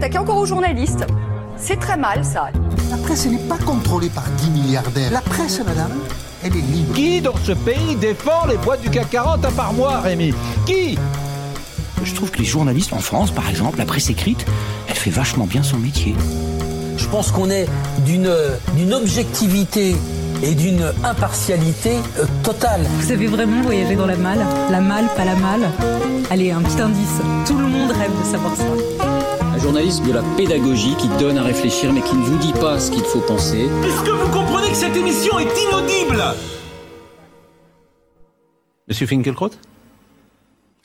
s'attaquer encore aux journalistes. C'est très mal, ça. La presse n'est pas contrôlée par 10 milliardaires. La presse, madame, elle est libre. Qui dans ce pays défend les boîtes du CAC 40 à part moi, Rémi? Qui? Je trouve que les journalistes en France, par exemple, la presse écrite, elle fait vachement bien son métier. Je pense qu'on est d'une d'une objectivité et d'une impartialité euh, totale. Vous avez vraiment voyagé dans la malle? La malle, pas la malle? Allez, un petit indice. Tout le monde rêve de savoir ça. Journaliste de la pédagogie qui donne à réfléchir mais qui ne vous dit pas ce qu'il faut penser. Est-ce que vous comprenez que cette émission est inaudible? Monsieur Finkelkraut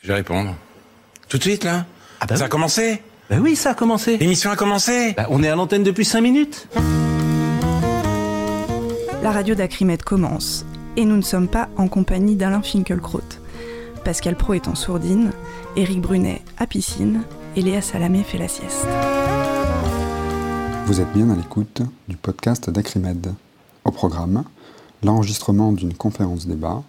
Je vais répondre. Tout de suite, là? Ah bah Ça oui. a commencé? Bah oui, ça a commencé. L'émission a commencé? Bah, on est à l'antenne depuis 5 minutes. La radio d'Acrimed commence, et nous ne sommes pas en compagnie d'Alain Finkielkraut. Pascal Pro est en sourdine, Éric Brunet à piscine, et Salamé fait la sieste. Vous êtes bien à l'écoute du podcast d'Acrimed. Au programme, l'enregistrement d'une conférence débat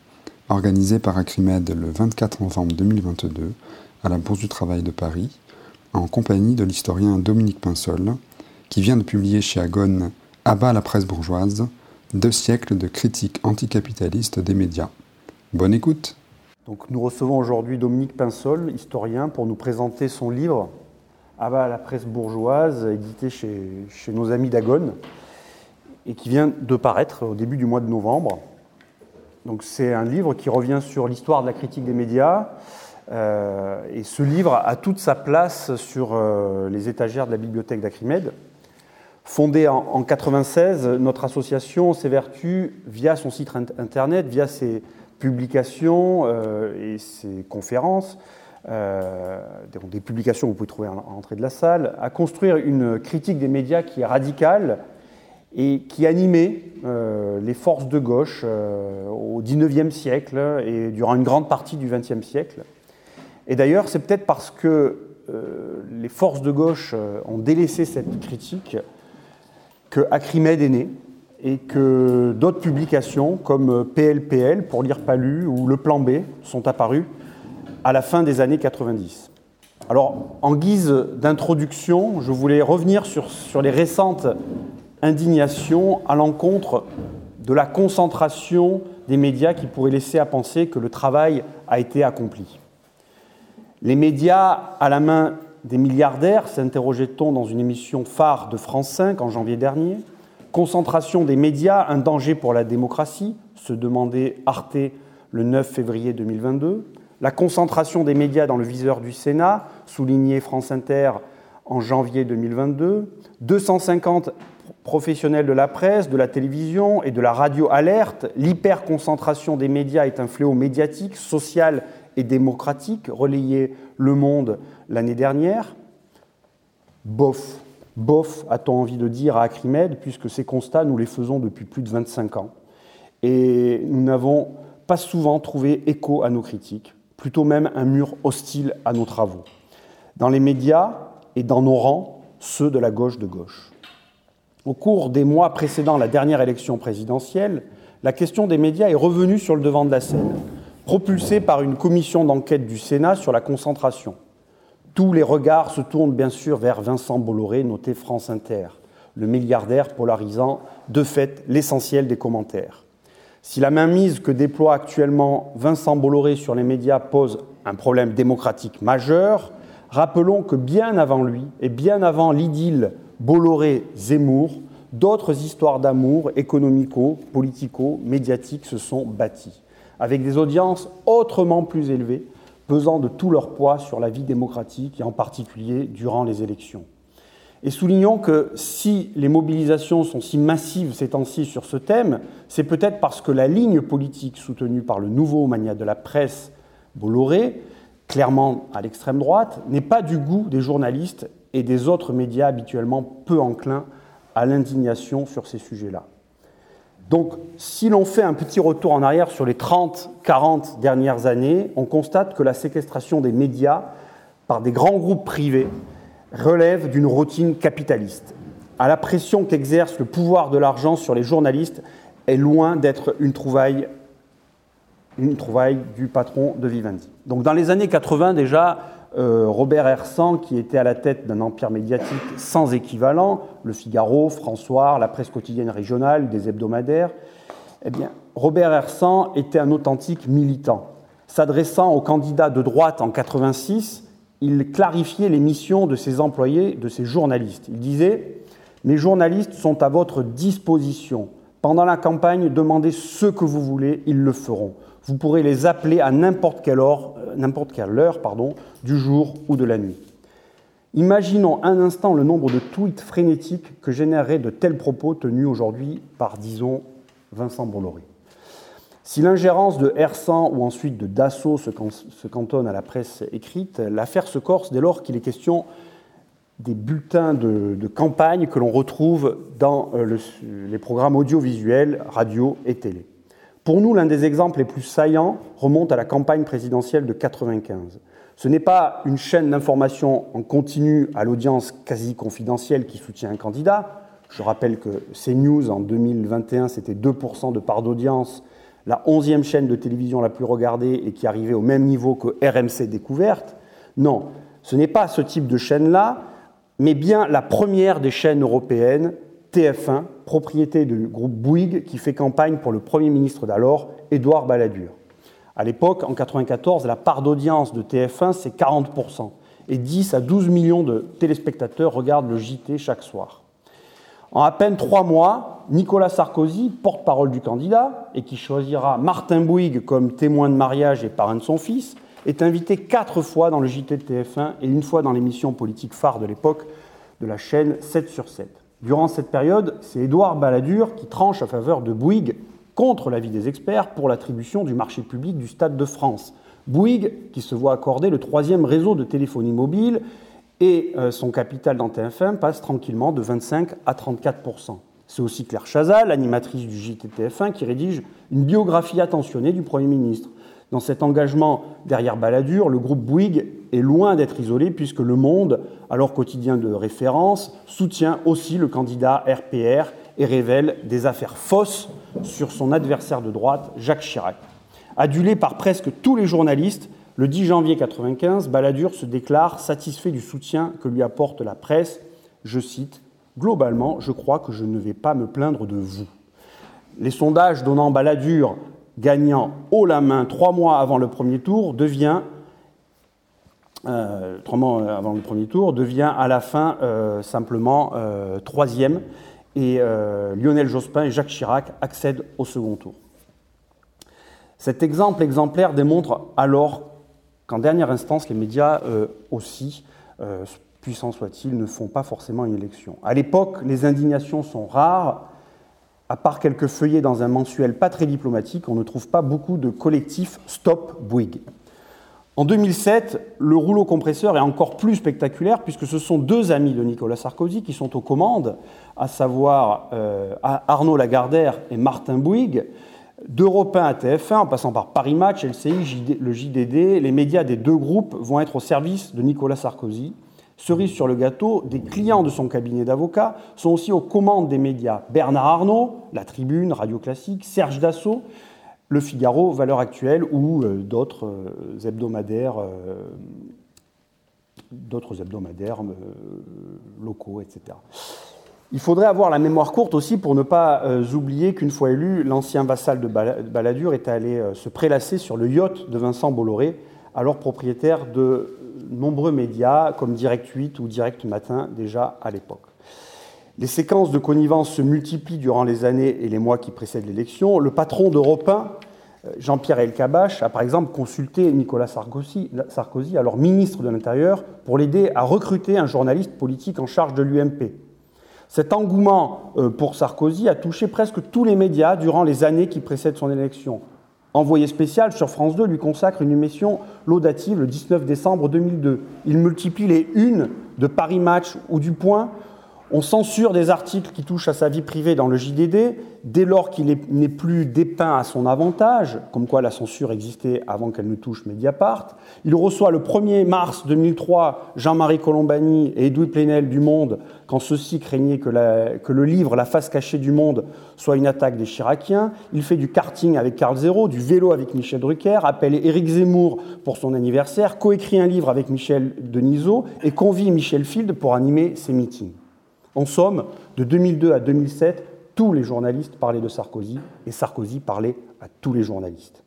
organisée par Acrimed le 24 novembre 2022 à la Bourse du Travail de Paris, en compagnie de l'historien Dominique Pinsol, qui vient de publier chez Agone Abat la presse bourgeoise, deux siècles de critique anticapitaliste des médias. Bonne écoute Donc, nous recevons aujourd'hui Dominique Pinsol, historien, pour nous présenter son livre Abat la presse bourgeoise, édité chez, nos amis d'Agone, et qui vient de paraître au début du mois de novembre. Donc, c'est un livre qui revient sur l'histoire de la critique des médias, euh, et ce livre a toute sa place sur euh, les étagères de la bibliothèque d'Acrimed. Fondée en, en 96, notre association s'évertue via son site internet, via ses publications euh, et ses conférences, euh, des, publications que vous pouvez trouver à l'entrée de la salle, à construire une critique des médias qui est radicale et qui animait euh, les forces de gauche au XIXe siècle et durant une grande partie du XXe siècle. Et d'ailleurs, c'est peut-être parce que les forces de gauche ont délaissé cette critique que Acrimed est né et que d'autres publications comme PLPL, pour lire pas lu, ou Le Plan B sont apparues à la fin des années 90. Alors, en guise d'introduction, je voulais revenir sur, les récentes indignations à l'encontre de la concentration des médias qui pourrait laisser à penser que le travail a été accompli. Les médias à la main des milliardaires, s'interrogeait-on dans une émission phare de France 5 en janvier dernier. Concentration des médias, un danger pour la démocratie, se demandait Arte le 9 février 2022. La concentration des médias dans le viseur du Sénat, soulignait France Inter en janvier 2022. 250 professionnels de la presse, de la télévision et de la radio alerte. L'hyperconcentration des médias est un fléau médiatique, social et démocratique, relayé Le Monde l'année dernière. Bof, bof, a-t-on envie de dire à Acrimed, puisque ces constats, nous les faisons depuis plus de 25 ans. Et nous n'avons pas souvent trouvé écho à nos critiques, plutôt même un mur hostile à nos travaux. Dans les médias et dans nos rangs, ceux de la gauche de gauche. Au cours des mois précédant la dernière élection présidentielle, la question des médias est revenue sur le devant de la scène, propulsée par une commission d'enquête du Sénat sur la concentration. Tous les regards se tournent bien sûr vers Vincent Bolloré, noté France Inter, le milliardaire polarisant de fait l'essentiel des commentaires. Si la mainmise que déploie actuellement Vincent Bolloré sur les médias pose un problème démocratique majeur, rappelons que bien avant lui et bien avant l'idylle Bolloré-Zemmour, d'autres histoires d'amour économico, politico, médiatiques se sont bâties, avec des audiences autrement plus élevées, pesant de tout leur poids sur la vie démocratique et en particulier durant les élections. Et soulignons que si les mobilisations sont si massives ces temps-ci sur ce thème, c'est peut-être parce que la ligne politique soutenue par le nouveau mania de la presse, Bolloré, clairement à l'extrême droite, n'est pas du goût des journalistes et des autres médias habituellement peu enclins à l'indignation sur ces sujets-là. Donc, si l'on fait un petit retour en arrière sur les 30-40 dernières années, on constate que la séquestration des médias par des grands groupes privés relève d'une routine capitaliste. À la pression qu'exerce le pouvoir de l'argent sur les journalistes est loin d'être une trouvaille, une trouvaille du patron de Vivendi. Donc, dans les années 80 déjà, Robert Hersan, qui était à la tête d'un empire médiatique sans équivalent, Le Figaro, François, la presse quotidienne régionale, des hebdomadaires, eh Robert Hersan était un authentique militant. S'adressant aux candidats de droite en 86, il clarifiait les missions de ses employés, de ses journalistes. Il disait Mes journalistes sont à votre disposition. Pendant la campagne, demandez ce que vous voulez, ils le feront. Vous pourrez les appeler à n'importe quelle heure, pardon, du jour ou de la nuit. Imaginons un instant le nombre de tweets frénétiques que généreraient de tels propos tenus aujourd'hui par, disons, Vincent Bolloré. Si l'ingérence de R100 ou ensuite de Dassault se cantonne à la presse écrite, l'affaire se corse dès lors qu'il est question des bulletins de, campagne que l'on retrouve dans euh, les programmes audiovisuels, radio et télé. Pour nous, l'un des exemples les plus saillants remonte à la campagne présidentielle de 1995. Ce n'est pas une chaîne d'information en continu à l'audience quasi confidentielle qui soutient un candidat. Je rappelle que CNews en 2021, c'était 2% de part d'audience la onzième chaîne de télévision la plus regardée et qui arrivait au même niveau que RMC Découverte. Non, ce n'est pas ce type de chaîne-là, mais bien la première des chaînes européennes, TF1, propriété du groupe Bouygues, qui fait campagne pour le Premier ministre d'alors, Édouard Balladur. À l'époque, en 1994, la part d'audience de TF1, c'est 40%, et 10 à 12 millions de téléspectateurs regardent le JT chaque soir. En à peine trois mois, Nicolas Sarkozy, porte-parole du candidat, et qui choisira Martin Bouygues comme témoin de mariage et parrain de son fils, est invité quatre fois dans le JT de TF1 et une fois dans l'émission politique phare de l'époque de la chaîne 7 sur 7. Durant cette période, c'est Édouard Balladur qui tranche à faveur de Bouygues contre l'avis des experts pour l'attribution du marché public du Stade de France. Bouygues qui se voit accorder le troisième réseau de téléphonie mobile et euh, son capital dans TF1 passe tranquillement de 25 à 34% C'est aussi Claire Chazal, l'animatrice du JTTF1, qui rédige une biographie attentionnée du Premier ministre. Dans cet engagement derrière Balladur, le groupe Bouygues est loin d'être isolé puisque Le Monde, alors quotidien de référence, soutient aussi le candidat RPR et révèle des affaires fausses sur son adversaire de droite, Jacques Chirac. Adulé par presque tous les journalistes, le 10 janvier 1995, Balladur se déclare satisfait du soutien que lui apporte la presse. Je cite Globalement, je crois que je ne vais pas me plaindre de vous. Les sondages donnant Balladur gagnant haut la main trois mois avant le premier tour devient euh, mois avant le premier tour devient à la fin euh, simplement euh, troisième et Lionel Jospin et Jacques Chirac accèdent au second tour. Cet exemple exemplaire démontre alors qu'en dernière instance, les médias euh, aussi, euh, puissants soient-ils, ne font pas forcément une élection. À l'époque, les indignations sont rares. À part quelques feuillets dans un mensuel pas très diplomatique, on ne trouve pas beaucoup de collectifs Stop Bouygues. En 2007, le rouleau compresseur est encore plus spectaculaire puisque ce sont deux amis de Nicolas Sarkozy qui sont aux commandes, à savoir euh, Arnaud Lagardère et Martin Bouygues, D'Europe 1 à TF1, en passant par Paris Match, LCI, le JDD, les médias des deux groupes vont être au service de Nicolas Sarkozy. Cerise sur le gâteau, des clients de son cabinet d'avocats sont aussi aux commandes des médias. Bernard Arnault, La Tribune, Radio Classique, Serge Dassault, Le Figaro, Valeurs Actuelles ou euh, d'autres euh, hebdomadaires, euh, d'autres hebdomadaires locaux, etc. Il faudrait avoir la mémoire courte aussi pour ne pas euh, oublier qu'une fois élu, l'ancien vassal de Balladur est allé euh, se prélasser sur le yacht de Vincent Bolloré, alors propriétaire de nombreux médias comme Direct 8 ou Direct Matin déjà à l'époque. Les séquences de connivence se multiplient durant les années et les mois qui précèdent l'élection. Le patron d'Europe 1, euh, Jean-Pierre Elkabach, a par exemple consulté Nicolas Sarkozy, Sarkozy, alors ministre de l'Intérieur, pour l'aider à recruter un journaliste politique en charge de l'UMP. Cet engouement euh, pour Sarkozy a touché presque tous les médias durant les années qui précèdent son élection. Envoyé spécial sur France 2 lui consacre une émission laudative le 19 décembre 2002. Il multiplie les unes de Paris Match ou du Point On censure des articles qui touchent à sa vie privée dans le JDD dès lors qu'il n'est plus dépeint à son avantage, comme quoi la censure existait avant qu'elle ne touche Mediapart. Il reçoit le 1er mars 2003 Jean-Marie Colombani et Edoui Plenel du Monde quand ceux-ci craignaient que, le livre La face cachée du monde soit une attaque des Chiraciens. Il fait du karting avec Carl Zéro, du vélo avec Michel Drucker, appelle Éric Zemmour pour son anniversaire, coécrit un livre avec Michel Denisot et convie Michel Field pour animer ses meetings. En somme, de 2002 à 2007, tous les journalistes parlaient de Sarkozy et Sarkozy parlait à tous les journalistes.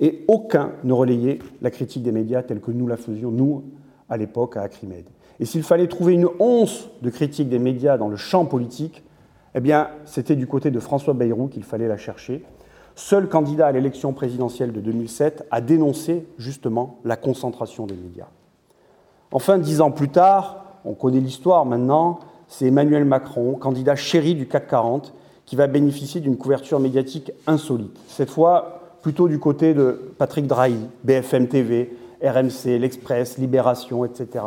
Et aucun ne relayait la critique des médias telle que nous la faisions, nous, à l'époque, à Acrimed. Et s'il fallait trouver une once de critique des médias dans le champ politique, eh bien, c'était du côté de François Bayrou qu'il fallait la chercher. Seul candidat à l'élection présidentielle de 2007 a dénoncé justement la concentration des médias. Enfin, dix ans plus tard, on connaît l'histoire maintenant, c'est Emmanuel Macron, candidat chéri du CAC 40, qui va bénéficier d'une couverture médiatique insolite. Cette fois, plutôt du côté de Patrick Drahi, BFM TV, RMC, L'Express, Libération, etc.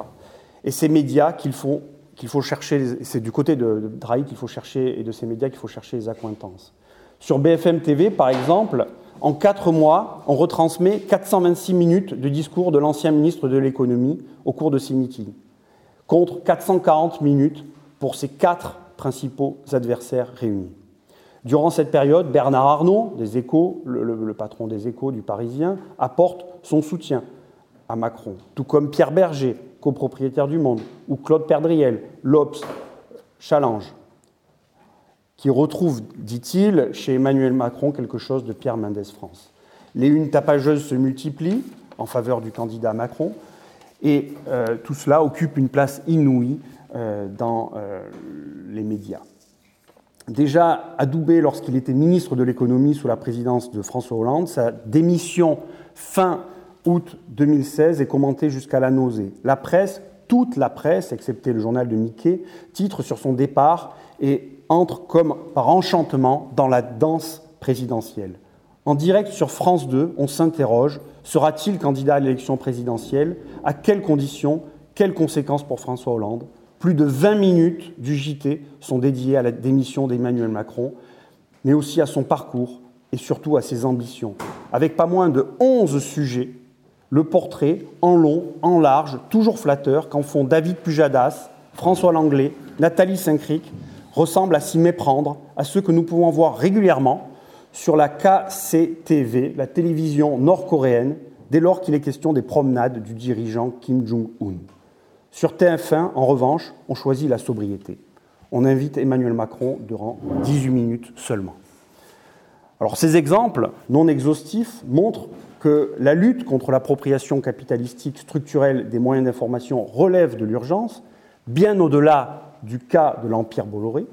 Et ces médias qu'il faut, qu'il faut chercher, c'est du côté de, Drahi qu'il faut chercher et de ces médias qu'il faut chercher les accointances. Sur BFM TV, par exemple, en quatre mois, on retransmet 426 minutes de discours de l'ancien ministre de l'économie au cours de ces meetings, contre 440 minutes pour ses quatre principaux adversaires réunis. Durant cette période, Bernard Arnault, des Échos, le, patron des Échos du Parisien, apporte son soutien à Macron, tout comme Pierre Berger, copropriétaire du Monde, ou Claude Perdriel, l'Obs, Challenge, qui retrouve, dit-il, chez Emmanuel Macron quelque chose de Pierre Mendès France. Les unes tapageuses se multiplient en faveur du candidat Macron, et euh, tout cela occupe une place inouïe dans euh, les médias. Déjà adoubé lorsqu'il était ministre de l'économie sous la présidence de François Hollande, sa démission fin août 2016 est commentée jusqu'à la nausée. La presse, toute la presse, excepté le journal de Mickey, titre sur son départ et entre comme par enchantement dans la danse présidentielle. En direct sur France 2, on s'interroge, sera-t-il candidat à l'élection présidentielle? À quelles conditions? Quelles conséquences pour François Hollande? Plus de 20 minutes du JT sont dédiées à la démission d'Emmanuel Macron, mais aussi à son parcours et surtout à ses ambitions. Avec pas moins de 11 sujets, le portrait en long, en large, toujours flatteur, qu'en font David Pujadas, François Langlais, Nathalie Saint-Cric, ressemble à s'y méprendre à ceux que nous pouvons voir régulièrement sur la KCTV, la télévision nord-coréenne, dès lors qu'il est question des promenades du dirigeant Kim Jong-un. Sur TF1, en revanche, on choisit la sobriété. On invite Emmanuel Macron durant 18 minutes seulement. Alors ces exemples non exhaustifs montrent que la lutte contre l'appropriation capitalistique structurelle des moyens d'information relève de l'urgence, bien au-delà du cas de l'Empire Bolloré.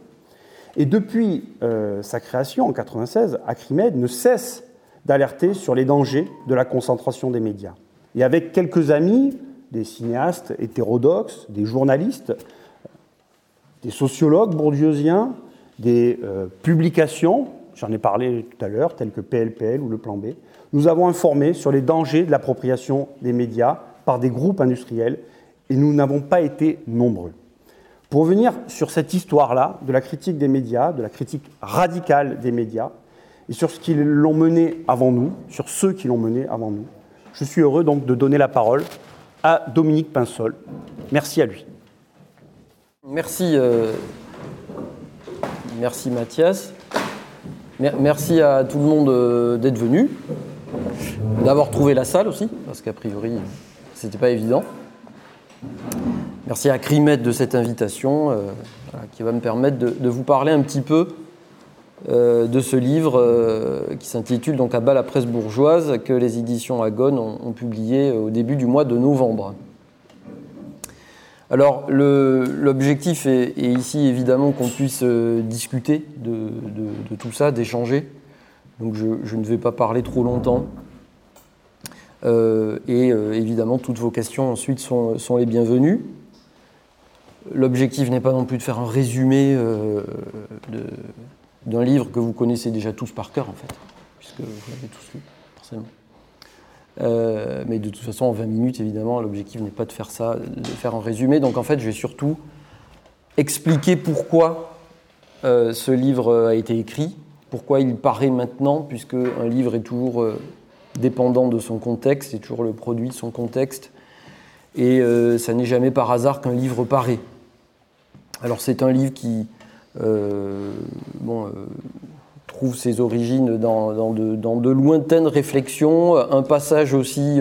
Et depuis euh, sa création en 1996, Acrimed ne cesse d'alerter sur les dangers de la concentration des médias. Et avec quelques amis, des cinéastes hétérodoxes, des journalistes, des sociologues bourdieusiens, des euh, publications, j'en ai parlé tout à l'heure, telles que PLPL ou le Plan B, nous avons informé sur les dangers de l'appropriation des médias par des groupes industriels et nous n'avons pas été nombreux. Pour revenir sur cette histoire-là de la critique des médias, de la critique radicale des médias, et sur ce qu'ils l'ont mené avant nous, sur ceux qui l'ont mené avant nous, je suis heureux donc de donner la parole à Dominique Pinsol. Merci à lui. Merci, euh, merci Mathias. Merci à tout le monde euh, d'être venu, d'avoir trouvé la salle aussi, parce qu'a priori, c'était pas évident. Merci à Crimet de cette invitation euh, qui va me permettre de, vous parler un petit peu euh, de ce livre euh, qui s'intitule donc À bas la presse bourgeoise que les éditions Agone ont, publié au début du mois de novembre. Alors l'objectif est, ici évidemment qu'on puisse euh, discuter de, tout ça, d'échanger. Donc je, ne vais pas parler trop longtemps. et évidemment toutes vos questions ensuite sont les bienvenues. L'objectif n'est pas non plus de faire un résumé de, d'un livre que vous connaissez déjà tous par cœur, en fait, puisque vous l'avez tous lu, forcément. Euh, mais de toute façon, en 20 minutes, évidemment, l'objectif n'est pas de faire ça, de faire un résumé. Donc, en fait, je vais surtout expliquer pourquoi euh, ce livre a été écrit, pourquoi il paraît maintenant, puisque un livre est toujours euh, dépendant de son contexte, c'est toujours le produit de son contexte, et ça n'est jamais par hasard qu'un livre paraît. Alors c'est un livre qui bon, trouve ses origines dans, de, lointaines réflexions, un passage aussi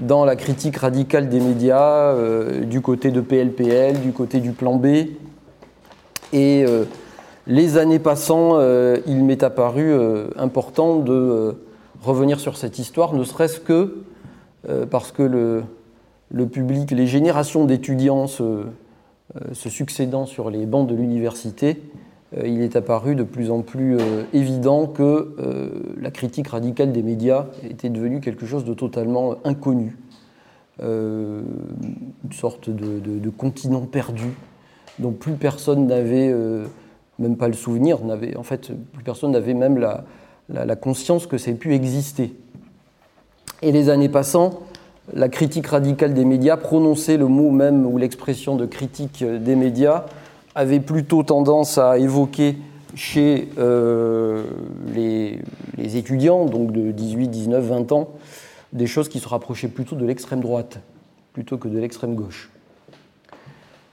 dans la critique radicale des médias, du côté de PLPL, du côté du plan B, et les années passant, euh, il m'est apparu euh, important de euh, revenir sur cette histoire, ne serait-ce que parce que le, public, les générations d'étudiants se, succédant sur les bancs de l'université, il est apparu de plus en plus évident que la critique radicale des médias était devenue quelque chose de totalement inconnu, une sorte de, continent perdu dont plus personne n'avait même pas le souvenir, en fait, plus personne n'avait même la, conscience que ça ait pu exister. Et les années passant, la critique radicale des médias, prononcer le mot même ou l'expression de critique des médias, avait plutôt tendance à évoquer chez euh, les, étudiants, donc de 18, 19, 20 ans, des choses qui se rapprochaient plutôt de l'extrême droite, plutôt que de l'extrême gauche.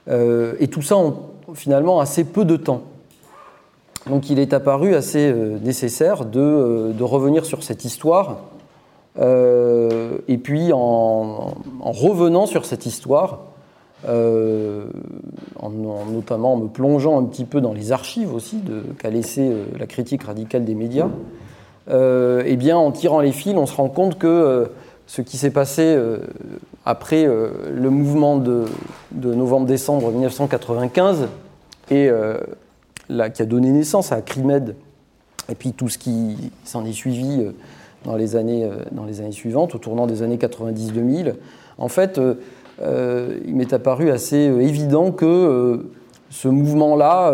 Euh, et tout ça en finalement assez peu de temps. Donc il est apparu assez euh, nécessaire euh, de, revenir sur cette histoire. Euh, et puis en, revenant sur cette histoire, en, notamment en me plongeant un petit peu dans les archives aussi qu'a laissé la critique radicale des médias, eh bien en tirant les fils, on se rend compte que ce qui s'est passé après le mouvement de, de novembre-décembre 1995 et qui a donné naissance à Acrimed, et puis tout ce qui s'en est suivi euh, dans les, années, euh, dans les années suivantes, au tournant des années 90-2000, en fait, euh, il m'est apparu assez évident que ce mouvement-là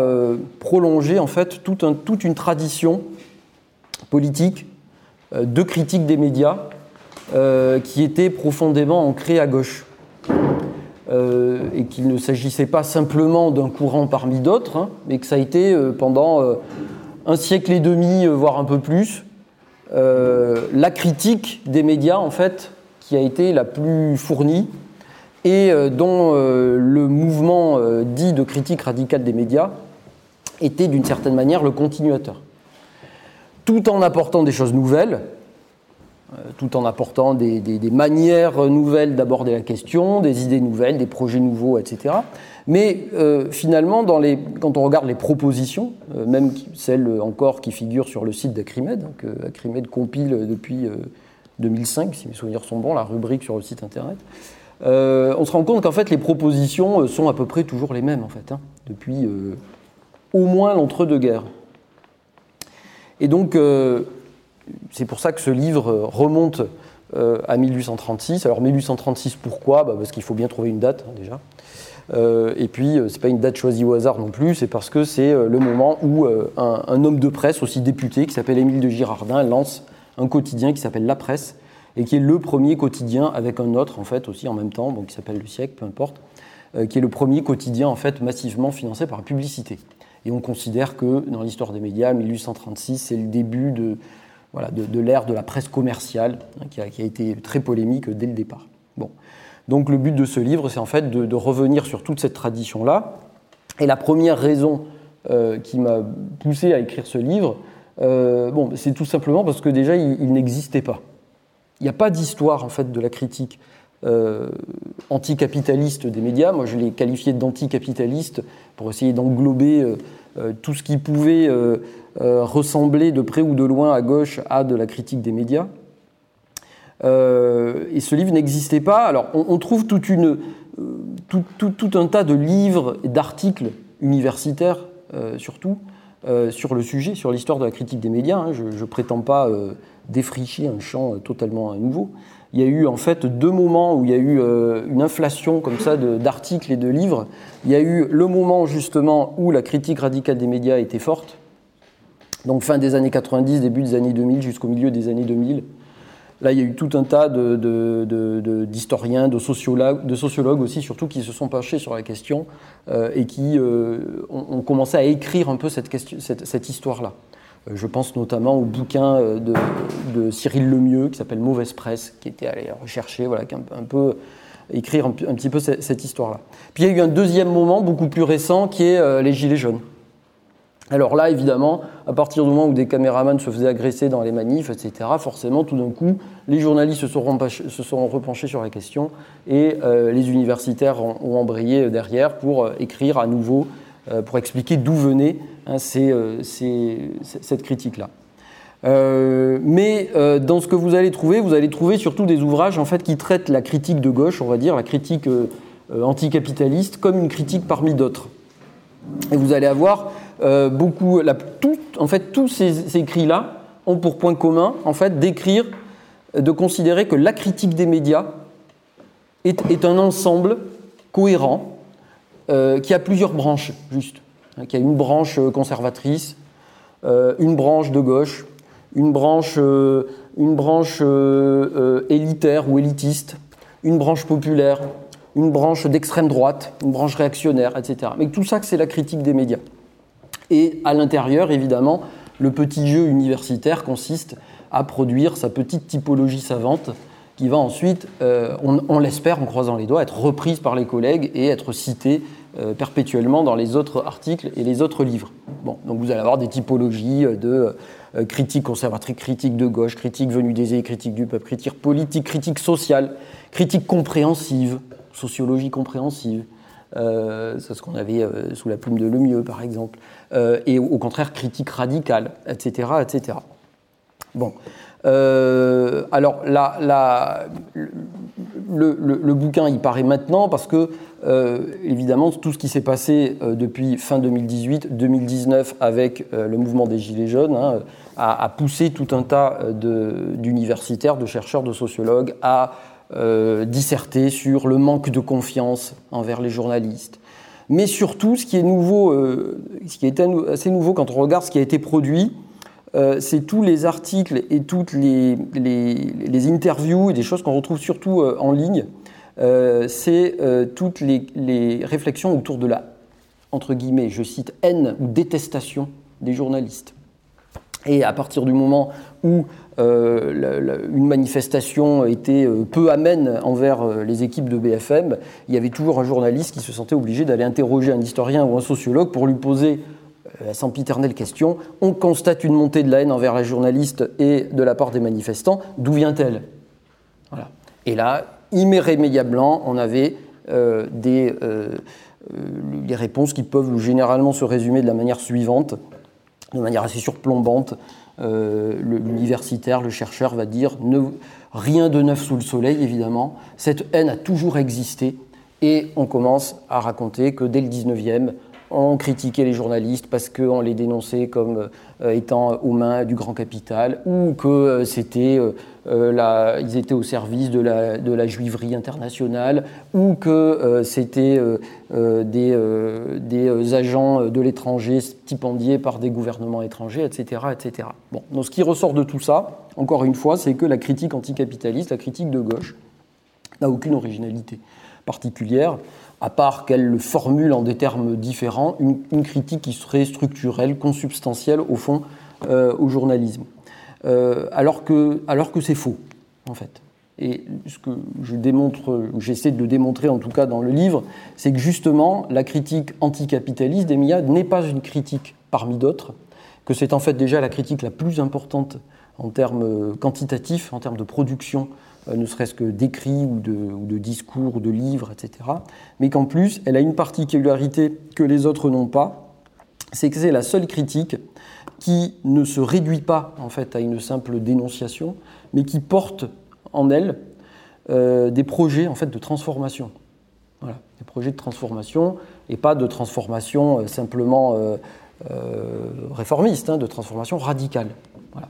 prolongeait en fait toute une tradition politique de critique des médias qui était profondément ancrée à gauche. Euh, et qu'il ne s'agissait pas simplement d'un courant parmi d'autres, hein, mais que ça a été euh, pendant euh, un siècle et demi, voire un peu plus, la critique des médias, en fait, qui a été la plus fournie et dont le mouvement dit de critique radicale des médias était d'une certaine manière le continuateur. Tout en apportant des choses nouvelles, euh, tout en apportant des, manières nouvelles d'aborder la question, des idées nouvelles, des projets nouveaux, etc. Mais euh, finalement, quand on regarde les propositions, euh, même celles encore qui figurent sur le site d'Acrimed, hein, que Acrimed compile depuis 2005, si mes souvenirs sont bons, la rubrique sur le site internet, on se rend compte qu'en fait les propositions sont à peu près toujours les mêmes, en fait, hein, depuis au moins l'entre-deux-guerres. Et donc, c'est pour ça que ce livre euh, remonte euh, à 1836. Alors 1836, pourquoi? Bah, Parce qu'il faut bien trouver une date hein, déjà. Euh, et puis, ce n'est pas une date choisie au hasard non plus, c'est parce que c'est le moment où un, homme de presse, aussi député, qui s'appelle Émile de Girardin, lance un quotidien qui s'appelle La Presse, et qui est le premier quotidien avec un autre, en fait, aussi en même temps, qui s'appelle Le Siècle, peu importe, qui est le premier quotidien, en fait, massivement financé par la publicité. Et on considère que, dans l'histoire des médias, 1836, c'est le début de, voilà, de, l'ère de la presse commerciale, hein, qui, a, été très polémique dès le départ. Bon. Donc le but de ce livre, c'est en fait de, revenir sur toute cette tradition-là. Et la première raison euh, qui m'a poussé à écrire ce livre, euh, bon, c'est tout simplement parce que déjà, il, n'existait pas. Il n'y a pas d'histoire en fait de la critique euh, anticapitaliste des médias. Moi, je l'ai qualifié d'anticapitaliste pour essayer d'englober tout ce qui pouvait ressembler de près ou de loin à gauche à de la critique des médias. Euh, et ce livre n'existait pas. Alors on, trouve euh, tout, un tas de livres et d'articles universitaires surtout sur le sujet, sur l'histoire de la critique des médias. Hein. Je ne prétends pas défricher un champ totalement nouveau. Il y a eu en fait deux moments où il y a eu une inflation comme ça d'articles et de livres. Il y a eu le moment justement où la critique radicale des médias était forte, donc fin des années 90, début des années 2000 jusqu'au milieu des années 2000. Là, il y a eu tout un tas d'historiens, de, sociologues, aussi, surtout, qui se sont penchés sur la question euh, et qui euh, ont, commencé à écrire un peu cette, histoire-là. Euh, je pense notamment au bouquin de, Cyril Lemieux qui s'appelle Mauvaise Presse, qui était allé rechercher, voilà, un, un peu écrire un, petit peu cette histoire-là. Puis il y a eu un deuxième moment beaucoup plus récent qui est les Gilets jaunes. Alors là, évidemment, à partir du moment où des caméramans se faisaient agresser dans les manifs, etc., forcément, tout d'un coup, les journalistes se sont, se sont repenchés sur la question et euh, les universitaires ont, embrayé derrière pour euh, écrire à nouveau, euh, pour expliquer d'où venait hein, cette critique-là. mais dans ce que vous allez trouver, vous allez trouver surtout des ouvrages en fait, qui traitent la critique de gauche, on va dire, la critique anticapitaliste, comme une critique parmi d'autres. Et vous allez avoir euh, en fait, tous ces, écrits-là ont pour point commun, en fait, d'écrire, de considérer que la critique des médias est, un ensemble cohérent euh, qui a plusieurs branches, juste. Hein, qui a une branche conservatrice, euh, une branche de gauche, une branche, une branche élitaire ou élitiste, une branche populaire, une branche d'extrême droite, une branche réactionnaire, etc. Mais tout ça, c'est la critique des médias. Et à l'intérieur, évidemment, le petit jeu universitaire consiste à produire sa petite typologie savante qui va ensuite, euh, on, l'espère en croisant les doigts, être reprise par les collègues et être citée euh, perpétuellement dans les autres articles et les autres livres. Bon, donc vous allez avoir des typologies de euh, critique conservatrice, critique de gauche, critique venue des aisés, critique du peuple, critique politique, critique sociale, critique compréhensive, sociologie compréhensive, euh, c'est ce qu'on avait euh, sous la plume de Lemieux, par exemple, euh, et au contraire critique radicale, etc. etc. Bon. alors là, le, bouquin, il paraît maintenant parce que, évidemment, tout ce qui s'est passé depuis fin 2018, 2019 avec le mouvement des Gilets jaunes hein, a, poussé tout un tas d'universitaires, de, chercheurs, de sociologues à euh, disserter sur le manque de confiance envers les journalistes. Mais surtout, ce qui est nouveau, euh, ce qui est assez nouveau quand on regarde ce qui a été produit, euh, c'est tous les articles et toutes les, les, interviews et des choses qu'on retrouve surtout en ligne. c'est toutes les, réflexions autour de la, entre guillemets, je cite, haine ou détestation des journalistes. Et à partir du moment où euh, une manifestation était euh, peu amène envers euh, les équipes de BFM, il y avait toujours un journaliste qui se sentait obligé d'aller interroger un historien ou un sociologue pour lui poser la sempiternelle question. On constate une montée de la haine envers les journalistes et de la part des manifestants. D'où vient-elle? Voilà. Et là, irrémédiablement, on avait des, des réponses qui peuvent généralement se résumer de la manière suivante, de manière assez surplombante. Euh, l'universitaire, le chercheur va dire rien de neuf sous le soleil, évidemment. Cette haine a toujours existé. Et on commence à raconter que dès le 19e, on critiquait les journalistes parce qu'on les dénonçait comme euh, étant aux mains du grand capital ou que euh, c'était, euh, ils étaient au service de la, de la juiverie internationale ou que c'était des, des, agents de l'étranger stipendiés par des gouvernements étrangers, etc., etc. Bon, donc ce qui ressort de tout ça, encore une fois, c'est que la critique anticapitaliste, la critique de gauche, n'a aucune originalité particulière à part qu'elle le formule en des termes différents, une, critique qui serait structurelle, consubstantielle au fond euh, au journalisme. Euh, alors que, alors que c'est faux, en fait. Et ce que je démontre, j'essaie de démontrer en tout cas dans le livre, c'est que justement la critique anticapitaliste médias n'est pas une critique parmi d'autres, que c'est en fait déjà la critique la plus importante en termes quantitatifs, en termes de production ne serait-ce que d'écrits ou de, discours ou de livres, etc. Mais qu'en plus, elle a une particularité que les autres n'ont pas, c'est que c'est la seule critique qui ne se réduit pas en fait à une simple dénonciation, mais qui porte en elle euh, des projets en fait de transformation. Voilà, des projets de transformation et pas de transformation euh, simplement réformiste, hein, de transformation radicale. Voilà.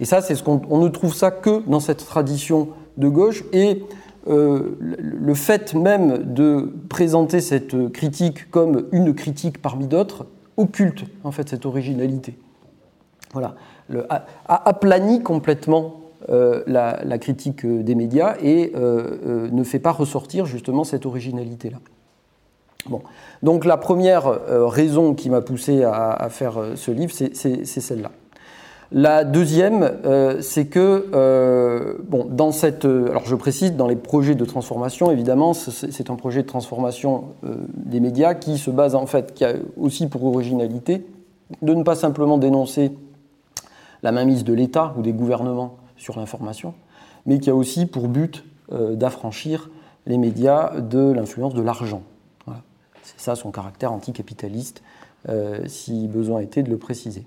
Et ça, c'est ce qu'on ne trouve ça que dans cette tradition de gauche et euh, le fait même de présenter cette critique comme une critique parmi d'autres occulte en fait cette originalité. Voilà, a, aplanit complètement la, la, critique des médias et ne fait pas ressortir justement cette originalité-là. Bon. Donc la première raison qui m'a poussé à, à, faire ce livre, c'est celle-là. La deuxième, euh, c'est que, euh, bon, dans cette. Euh, alors je précise, dans les projets de transformation, évidemment, c'est un projet de transformation des médias qui se base en fait, qui a aussi pour originalité de ne pas simplement dénoncer la mainmise de l'État ou des gouvernements sur l'information, mais qui a aussi pour but d'affranchir les médias de l'influence de l'argent. C'est ça son caractère anticapitaliste, si besoin était de le préciser.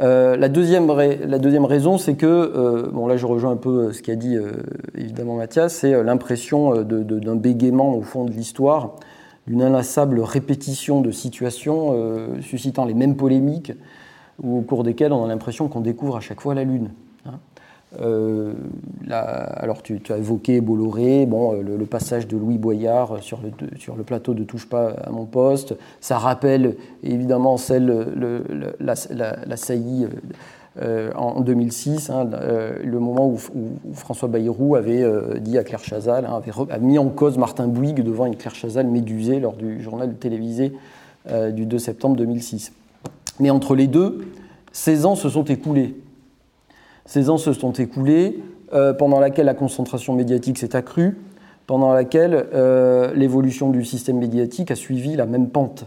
Euh, la, deuxième raison, c'est que, euh, bon là je rejoins un peu ce qu'a dit euh, évidemment Mathias, c'est l'impression d'un bégaiement au fond de l'histoire, d'une inlassable répétition de situations suscitant les mêmes polémiques, au cours desquelles on a l'impression qu'on découvre à chaque fois la Lune. Euh, alors tu, as évoqué Bolloré, bon, euh, le, passage de Louis Boyard sur le, plateau de Touche pas à mon poste, ça rappelle évidemment celle, le, la, la, saillie euh, en 2006, hein, le moment où, François Bayrou avait dit à Claire Chazal, hein, avait mis en cause Martin Bouygues devant une Claire Chazal médusée lors du journal télévisé du 2 septembre 2006. Mais entre les deux, 16 ans se sont écoulés. Ces ans se sont écoulés, euh, pendant laquelle la concentration médiatique s'est accrue, pendant laquelle euh, l'évolution du système médiatique a suivi la même pente.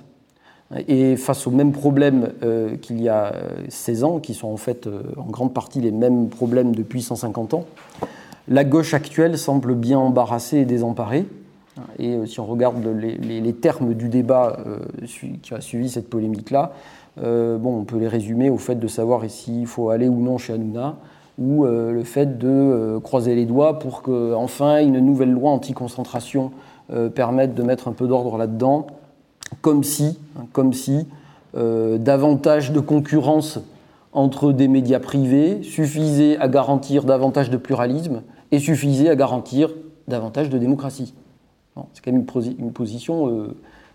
Et face aux mêmes problèmes euh, qu'il y a 16 ans, qui sont en fait en grande partie les mêmes problèmes depuis 150 ans, la gauche actuelle semble bien embarrassée et désemparée. Et si on regarde les, termes du débat qui a suivi cette polémique-là, bon, on peut les résumer au fait de savoir s'il faut aller ou non chez Hanouna, ou euh, le fait de euh, croiser les doigts pour que enfin une nouvelle loi anti-concentration euh, permette de mettre un peu d'ordre là-dedans, comme si, hein, comme si davantage de concurrence entre des médias privés suffisait à garantir davantage de pluralisme et suffisait à garantir davantage de démocratie. C'est quand même une, position,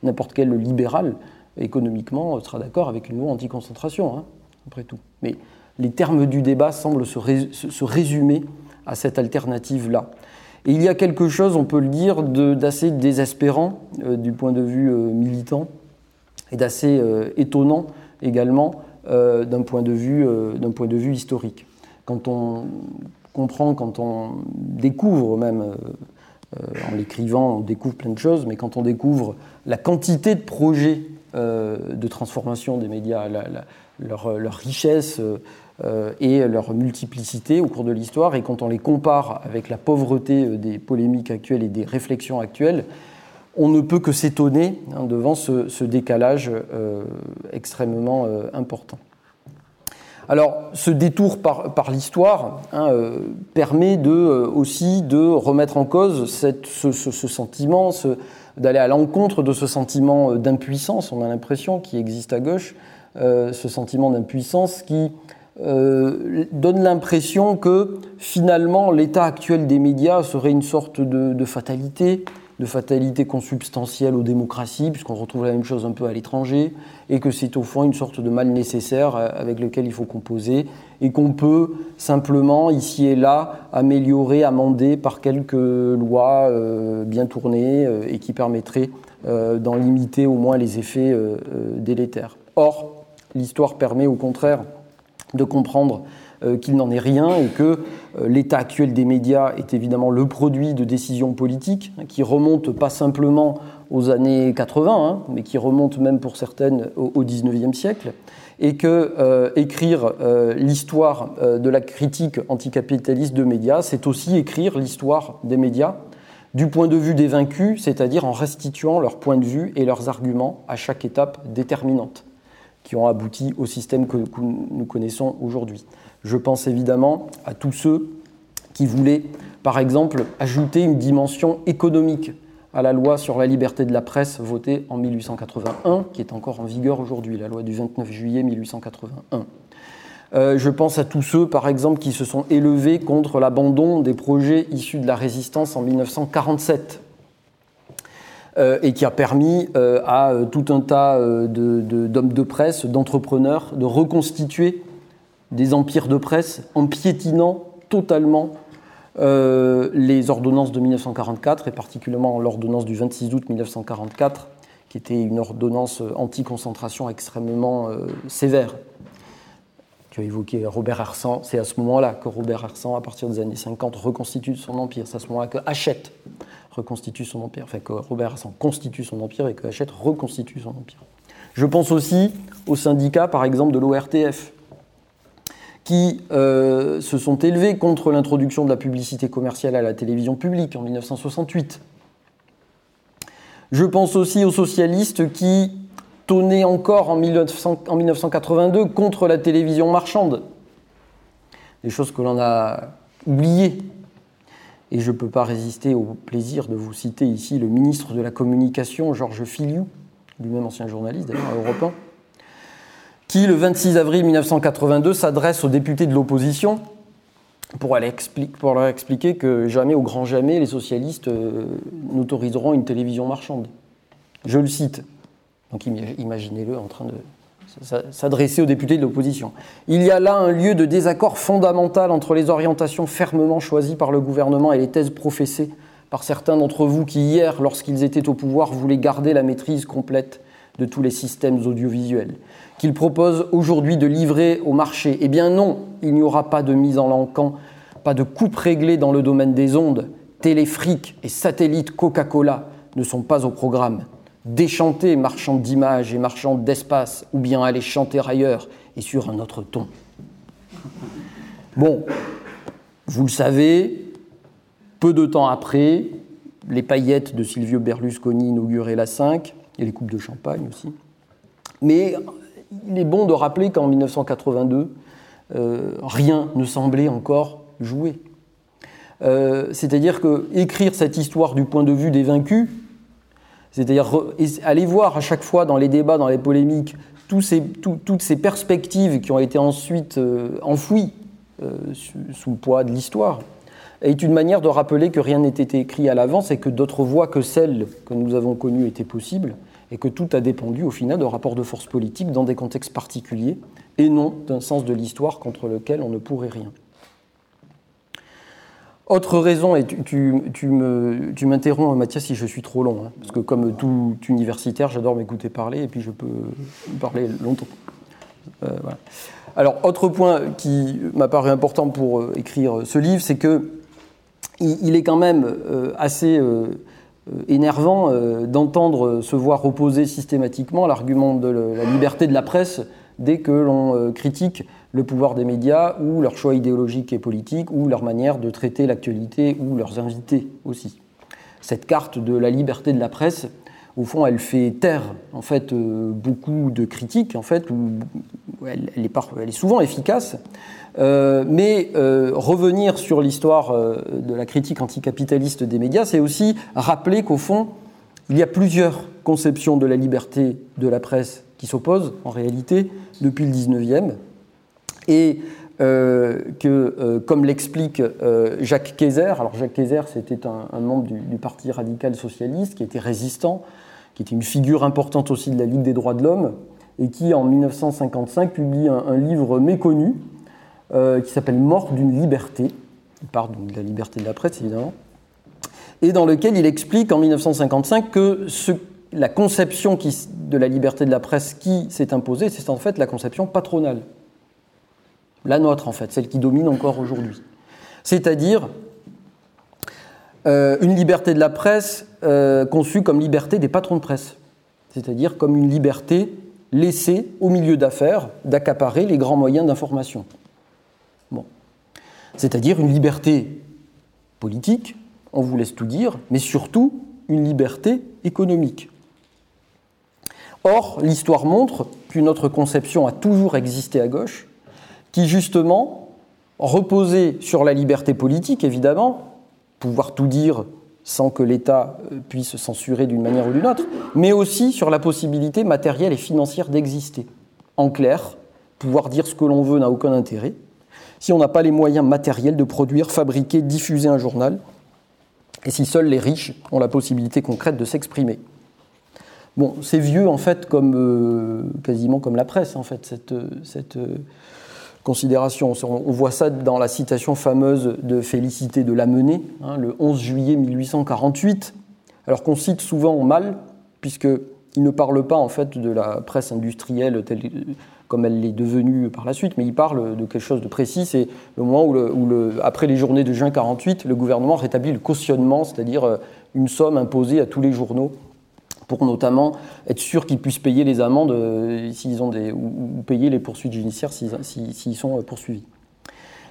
n'importe quel libéral économiquement sera d'accord avec une loi anti-concentration, hein, après tout. Mais les termes du débat semblent se, résumer à cette alternative-là. Et il y a quelque chose, on peut le dire, d'assez désespérant euh, du point de vue euh, militant et d'assez euh, étonnant également d'un point, point de vue historique. Quand on comprend, quand on découvre même, en l'écrivant, on découvre plein de choses, mais quand on découvre la quantité de projets de transformation des médias, leur, leur, richesse, euh, et leur multiplicité au cours de l'histoire. Et quand on les compare avec la pauvreté euh, des polémiques actuelles et des réflexions actuelles, on ne peut que s'étonner hein, devant ce, décalage euh, extrêmement important. Alors, ce détour par, l'histoire hein, permet de, aussi de remettre en cause ce, sentiment, d'aller à l'encontre de ce sentiment d'impuissance, on a l'impression, qui existe à gauche, ce sentiment d'impuissance qui euh, donne l'impression que finalement l'état actuel des médias serait une sorte de, fatalité, de fatalité consubstantielle aux démocraties, puisqu'on retrouve la même chose un peu à l'étranger, et que c'est au fond une sorte de mal nécessaire euh, avec lequel il faut composer, et qu'on peut simplement, ici et là, améliorer, amender par quelques lois euh, bien tournées et qui permettraient d'en limiter au moins les effets délétères. Or, l'histoire permet au contraire de comprendre euh, qu'il n'en est rien et que euh, l'état actuel des médias est évidemment le produit de décisions politiques hein, qui remontent pas simplement aux années 80, hein, mais qui remontent même pour certaines au, 19e siècle, et que euh, écrire l'histoire de la critique anticapitaliste de médias, c'est aussi écrire l'histoire des médias du point de vue des vaincus, c'est-à-dire en restituant leur point de vue et leurs arguments à chaque étape déterminante qui ont abouti au système que, nous connaissons aujourd'hui. Je pense évidemment à tous ceux qui voulaient, par exemple, ajouter une dimension économique à la loi sur la liberté de la presse votée en 1881, qui est encore en vigueur aujourd'hui, la loi du 29 juillet 1881. Euh, je pense à tous ceux, par exemple, qui se sont élevés contre l'abandon des projets issus de la résistance en 1947, euh, et qui a permis euh, à tout un tas d'hommes de, presse, d'entrepreneurs, de reconstituer des empires de presse en piétinant totalement euh, les ordonnances de 1944, et particulièrement l'ordonnance du 26 août 1944, qui était une ordonnance anti-concentration extrêmement euh, sévère, que évoqué Robert Hersan. C'est à ce moment-là que Robert Hersan, à partir des années 50, reconstitue son empire. C'est à ce moment-là que Hachette reconstitue son empire, enfin que Robert Hersan constitue son empire et que Hachette reconstitue son empire. Je pense aussi aux syndicats, par exemple, de l'ORTF, qui euh, se sont élevés contre l'introduction de la publicité commerciale à la télévision publique en 1968. Je pense aussi aux socialistes qui tonnaient encore en, 1982 contre la télévision marchande. Des choses que l'on a oubliées. Et je ne peux pas résister au plaisir de vous citer ici le ministre de la Communication, Georges Filiou, lui-même ancien journaliste d'ailleurs européen, qui, le 26 avril 1982, s'adresse aux députés de l'opposition pour, leur expliquer que jamais, au grand jamais, les socialistes euh, n'autoriseront une télévision marchande. Je le cite. Donc imaginez-le en train de s'adresser aux députés de l'opposition. Il y a là un lieu de désaccord fondamental entre les orientations fermement choisies par le gouvernement et les thèses professées par certains d'entre vous qui, hier, lorsqu'ils étaient au pouvoir, voulaient garder la maîtrise complète de tous les systèmes audiovisuels qu'il propose aujourd'hui de livrer au marché. Eh bien non, il n'y aura pas de mise en l'encan, pas de coupe réglée dans le domaine des ondes. Téléfric et satellites Coca-Cola ne sont pas au programme. Déchanter marchand d'images et marchand d'espace, ou bien aller chanter ailleurs et sur un autre ton. Bon, vous le savez, peu de temps après, les paillettes de Silvio Berlusconi inauguraient la 5, et les coupes de champagne aussi. Mais il est bon de rappeler qu'en 1982, euh, rien ne semblait encore jouer. Euh, c'est-à-dire que écrire cette histoire du point de vue des vaincus, c'est-à-dire aller voir à chaque fois dans les débats, dans les polémiques, toutes ces perspectives qui ont été ensuite euh, enfouies sous le poids de l'histoire, est une manière de rappeler que rien n'était écrit à l'avance et que d'autres voies que celles que nous avons connues étaient possibles et que tout a dépendu au final de rapports de force politique dans des contextes particuliers et non d'un sens de l'histoire contre lequel on ne pourrait rien. Autre raison, et tu, tu, m'interromps Mathias si je suis trop long, hein, parce que comme tout universitaire, j'adore m'écouter parler et puis je peux parler longtemps. Euh, Alors, autre point qui m'a paru important pour euh, écrire ce livre, c'est que il, est quand même euh, assez énervant euh, d'entendre se voir opposer systématiquement l'argument de la liberté de la presse dès que l'on euh, critique le pouvoir des médias ou leur choix idéologique et politique ou leur manière de traiter l'actualité ou leurs invités aussi. Cette carte de la liberté de la presse, au fond, elle fait taire en fait beaucoup de critiques en fait, elle, est elle, est souvent efficace, euh, mais euh, revenir sur l'histoire euh, de la critique anticapitaliste des médias, c'est aussi rappeler qu'au fond, il y a plusieurs conceptions de la liberté de la presse qui s'opposent en réalité depuis le 19e, et que, comme l'explique Jacques Kayser, alors Jacques Kayser c'était un, membre du, Parti radical socialiste qui était résistant, qui était une figure importante aussi de la Ligue des droits de l'homme, et qui en 1955 publie un livre méconnu euh, qui s'appelle Mort d'une liberté. Il parle de la liberté de la presse, évidemment. Et dans lequel il explique en 1955 que la conception de la liberté de la presse qui s'est imposée, c'est en fait la conception patronale. La nôtre, en fait, celle qui domine encore aujourd'hui. C'est-à-dire euh, une liberté de la presse euh, conçue comme liberté des patrons de presse. C'est-à-dire comme une liberté laissée au milieu d'affaires d'accaparer les grands moyens d'information c'est-à-dire une liberté politique, on vous laisse tout dire, mais surtout une liberté économique. Or, l'histoire montre qu'une autre conception a toujours existé à gauche, qui justement reposait sur la liberté politique, évidemment, pouvoir tout dire sans que l'État euh, puisse censurer d'une manière ou d'une autre, mais aussi sur la possibilité matérielle et financière d'exister. En clair, pouvoir dire ce que l'on veut n'a aucun intérêt, si on n'a pas les moyens matériels de produire, fabriquer, diffuser un journal, et si seuls les riches ont la possibilité concrète de s'exprimer. Bon, c'est vieux en fait comme euh, quasiment comme la presse en fait cette, euh, considération. On voit ça dans la citation fameuse de Félicité de Lamennais, hein, le 11 juillet 1848, alors qu'on cite souvent mal, puisqu'il ne parle pas en fait de la presse industrielle telle, comme elle l'est devenue par la suite, mais il parle de quelque chose de précis, c'est le moment où, après les journées de juin 48, le gouvernement rétablit le cautionnement, c'est-à-dire euh, une somme imposée à tous les journaux pour notamment être sûr qu'ils puissent payer les amendes euh, s'ils ont des, ou, payer les poursuites judiciaires s'ils sont euh, poursuivis.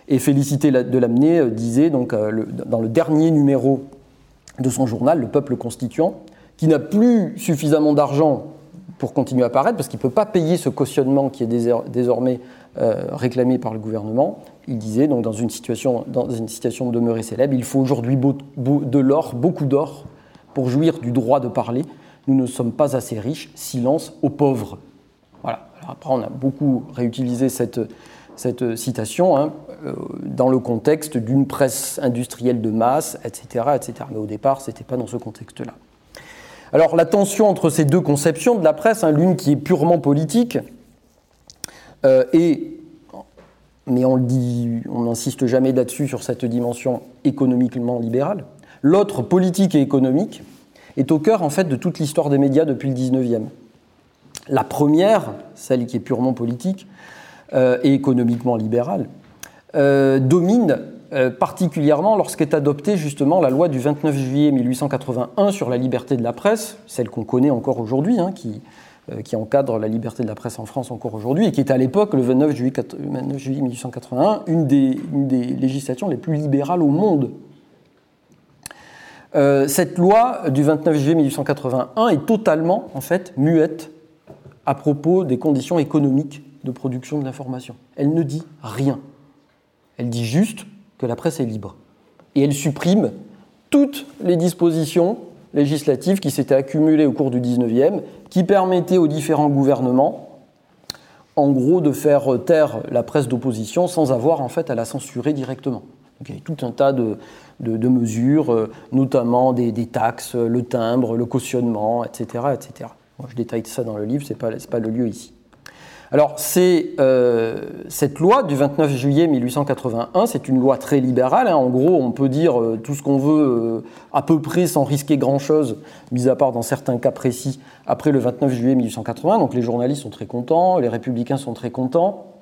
Et Félicité de Lamennais euh, disait donc dans le dernier numéro de son journal, Le Peuple Constituant, qui n'a plus suffisamment d'argent pour continuer à paraître, parce qu'il ne peut pas payer ce cautionnement qui est désormais réclamé par le gouvernement. Il disait, donc dans une situation, dans une situation de demeurer célèbre, il faut aujourd'hui de l'or, beaucoup d'or, pour jouir du droit de parler, nous ne sommes pas assez riches, silence aux pauvres. Voilà. après, on a beaucoup réutilisé cette, citation hein, euh, dans le contexte d'une presse industrielle de masse, etc. etc. Mais au départ, ce n'était pas dans ce contexte-là. Alors la tension entre ces deux conceptions de la presse, hein, l'une qui est purement politique, euh, et, mais on n'insiste jamais là-dessus sur cette dimension économiquement libérale, l'autre politique et économique, est au cœur en fait de toute l'histoire des médias depuis le 19e. La première, celle qui est purement politique euh, et économiquement libérale, euh, domine euh, particulièrement lorsqu'est adoptée justement la loi du 29 juillet 1881 sur la liberté de la presse, celle qu'on connaît encore aujourd'hui, hein, qui, encadre la liberté de la presse en France encore aujourd'hui, et qui est à l'époque, le 29 juillet, 29 juillet 1881, une des, une des législations les plus libérales au monde euh, cette loi du 29 juillet 1881 est totalement, en fait, muette à propos des conditions économiques de production de l'information. Elle ne dit rien. Elle dit juste que la presse est libre. Et elle supprime toutes les dispositions législatives qui s'étaient accumulées au cours du 19e, qui permettaient aux différents gouvernements, en gros, de faire taire la presse d'opposition sans avoir en fait à la censurer directement. Donc, il y a tout un tas de, de, mesures, euh, notamment des, taxes, le timbre, le cautionnement, etc. etc. je détaille ça dans le livre, ce n'est pas, pas, le lieu ici. Alors, euh, cette loi du 29 juillet 1881, c'est une loi très libérale. Hein. En gros, on peut dire euh, tout ce qu'on veut à peu près sans risquer grand-chose, mis à part dans certains cas précis, après le 29 juillet 1880. Donc les journalistes sont très contents, les républicains sont très contents.